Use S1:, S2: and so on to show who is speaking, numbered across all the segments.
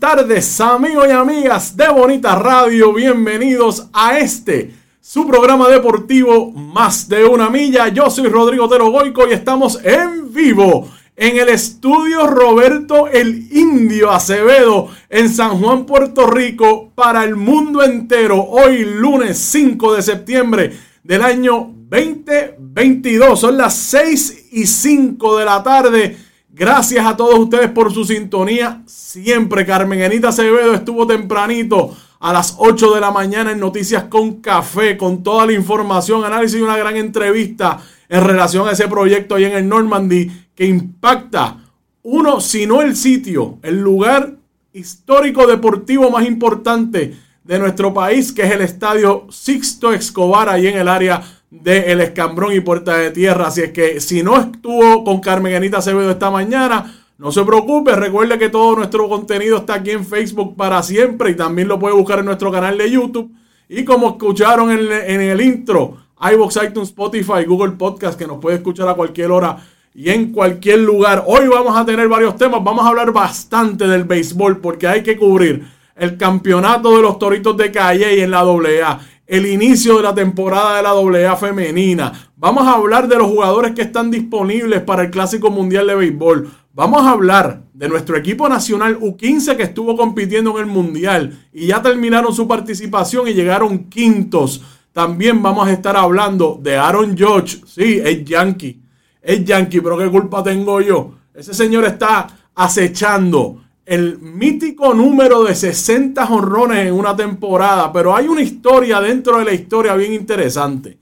S1: Tardes amigos y amigas de Bonita Radio, bienvenidos a este, su programa deportivo Más de una milla. Yo soy Rodrigo Tero Goico y estamos en vivo en el estudio Roberto el Indio Acevedo en San Juan, Puerto Rico, para el mundo entero, hoy lunes 5 de septiembre del año 2022. Son las 6 y 5 de la tarde Gracias a todos ustedes por su sintonía. Siempre Carmen Anita Acevedo estuvo tempranito a las 8 de la mañana en Noticias con Café, con toda la información, análisis y una gran entrevista en relación a ese proyecto ahí en el Normandy que impacta uno, si no el sitio, el lugar histórico deportivo más importante de nuestro país, que es el estadio Sixto Escobar, ahí en el área de El Escambrón y Puerta de Tierra. Así es que si no estuvo con Carmen Anita Acevedo esta mañana, no se preocupe. Recuerde que todo nuestro contenido está aquí en Facebook para siempre y también lo puede buscar en nuestro canal de YouTube. Y como escucharon en, el intro, iVoox, iTunes, Spotify, Google Podcast, que nos puede escuchar a cualquier hora y en cualquier lugar. Hoy vamos a tener varios temas. Vamos a hablar bastante del béisbol porque hay que cubrir el campeonato de los Toritos de Calle en la AA el inicio de la temporada de la AA femenina. Vamos a hablar de los jugadores que están disponibles para el Clásico Mundial de Béisbol. Vamos a hablar de nuestro equipo nacional U15 que estuvo compitiendo en el Mundial y ya terminaron su participación y llegaron quintos. También vamos a estar hablando de Aaron George. Sí, es Yankee. Es Yankee, pero ¿qué culpa tengo yo? Ese señor está acechando el mítico número de 60 honrones en una temporada, pero hay una historia dentro de la historia bien interesante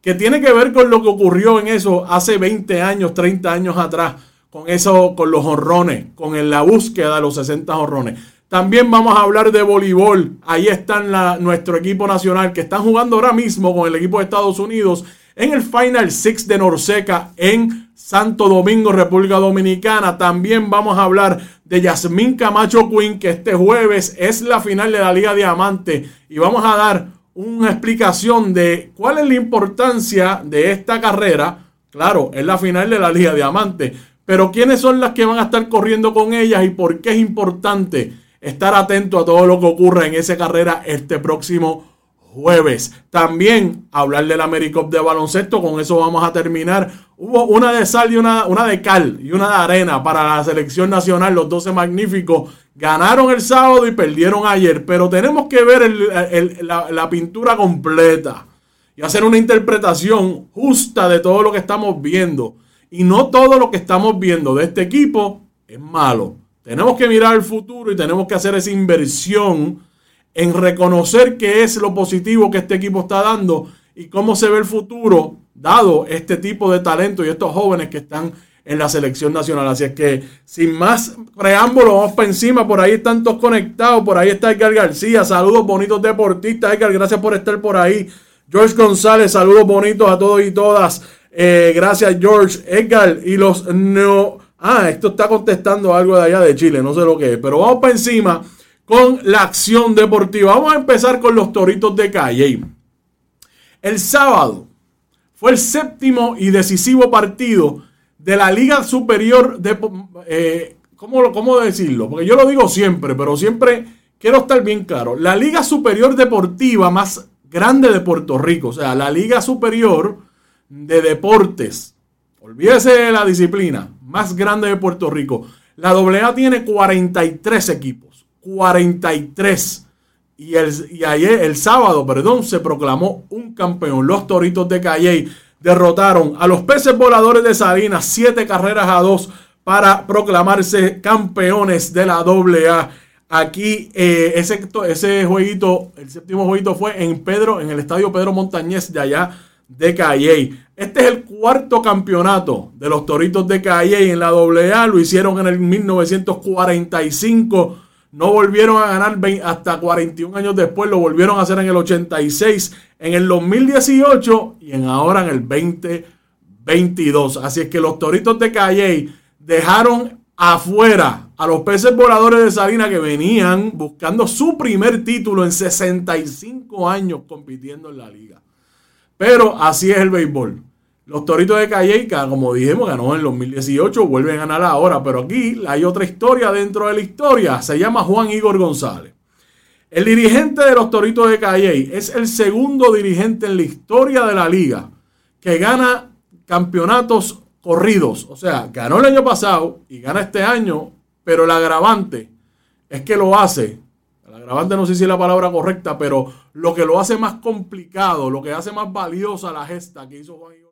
S1: que tiene que ver con lo que ocurrió en eso hace 20 años, 30 años atrás, con eso, con los honrones, con la búsqueda de los 60 honrones. También vamos a hablar de voleibol. Ahí está nuestro equipo nacional que están jugando ahora mismo con el equipo de Estados Unidos en el Final Six de Norseca en Santo Domingo, República Dominicana. También vamos a hablar de Yasmín Camacho Quinn, que este jueves es la final de la Liga Diamante. Y vamos a dar una explicación de cuál es la importancia de esta carrera. Claro, es la final de la Liga Diamante. Pero quiénes son las que van a estar corriendo con ellas y por qué es importante estar atento a todo lo que ocurra en esa carrera este próximo jueves. También hablar del AmeriCup de baloncesto, con eso vamos a terminar. Hubo una de sal y una, una de cal y una de arena para la selección nacional, los 12 magníficos. Ganaron el sábado y perdieron ayer, pero tenemos que ver la, la pintura completa y hacer una interpretación justa de todo lo que estamos viendo. Y no todo lo que estamos viendo de este equipo es malo. Tenemos que mirar el futuro y tenemos que hacer esa inversión en reconocer qué es lo positivo que este equipo está dando y cómo se ve el futuro dado este tipo de talento y estos jóvenes que están en la selección nacional. Así es que, sin más preámbulo, vamos para encima. Por ahí están todos conectados. Por ahí está Edgar García. Saludos bonitos deportistas. Edgar, gracias por estar por ahí. George González, saludos bonitos a todos y todas. Eh, gracias, George. Edgar, y los no. Ah, esto está contestando algo de allá de Chile, no sé lo que es. Pero vamos para encima con la acción deportiva. Vamos a empezar con los Toritos de Calle. El sábado fue el séptimo y decisivo partido de la Liga Superior de... Eh, ¿cómo, ¿Cómo decirlo? Porque yo lo digo siempre, pero siempre quiero estar bien claro. La Liga Superior Deportiva más grande de Puerto Rico, o sea, la Liga Superior de Deportes olvídese de la disciplina más grande de Puerto Rico. La AA tiene 43 equipos. 43. Y, el, y ayer, el sábado, perdón, se proclamó un campeón. Los Toritos de Calley derrotaron a los peces voladores de Salinas, siete carreras a dos para proclamarse campeones de la AA. Aquí eh, ese, ese jueguito, el séptimo jueguito fue en Pedro, en el estadio Pedro Montañez de allá de Calley. Este es el cuarto campeonato de los Toritos de Calley en la AA. Lo hicieron en el 1945 no volvieron a ganar hasta 41 años después, lo volvieron a hacer en el 86, en el 2018 y en ahora en el 2022. Así es que los Toritos de Calley dejaron afuera a los peces voladores de Salina que venían buscando su primer título en 65 años compitiendo en la liga. Pero así es el béisbol. Los Toritos de Calleica, como dijimos, ganó en el 2018, vuelven a ganar ahora, pero aquí hay otra historia dentro de la historia, se llama Juan Igor González. El dirigente de los Toritos de Calley es el segundo dirigente en la historia de la liga que gana campeonatos corridos. O sea, ganó el año pasado y gana este año, pero el agravante es que lo hace. El agravante no sé si es la palabra correcta, pero lo que lo hace más complicado, lo que hace más valiosa la gesta que hizo Juan Igor.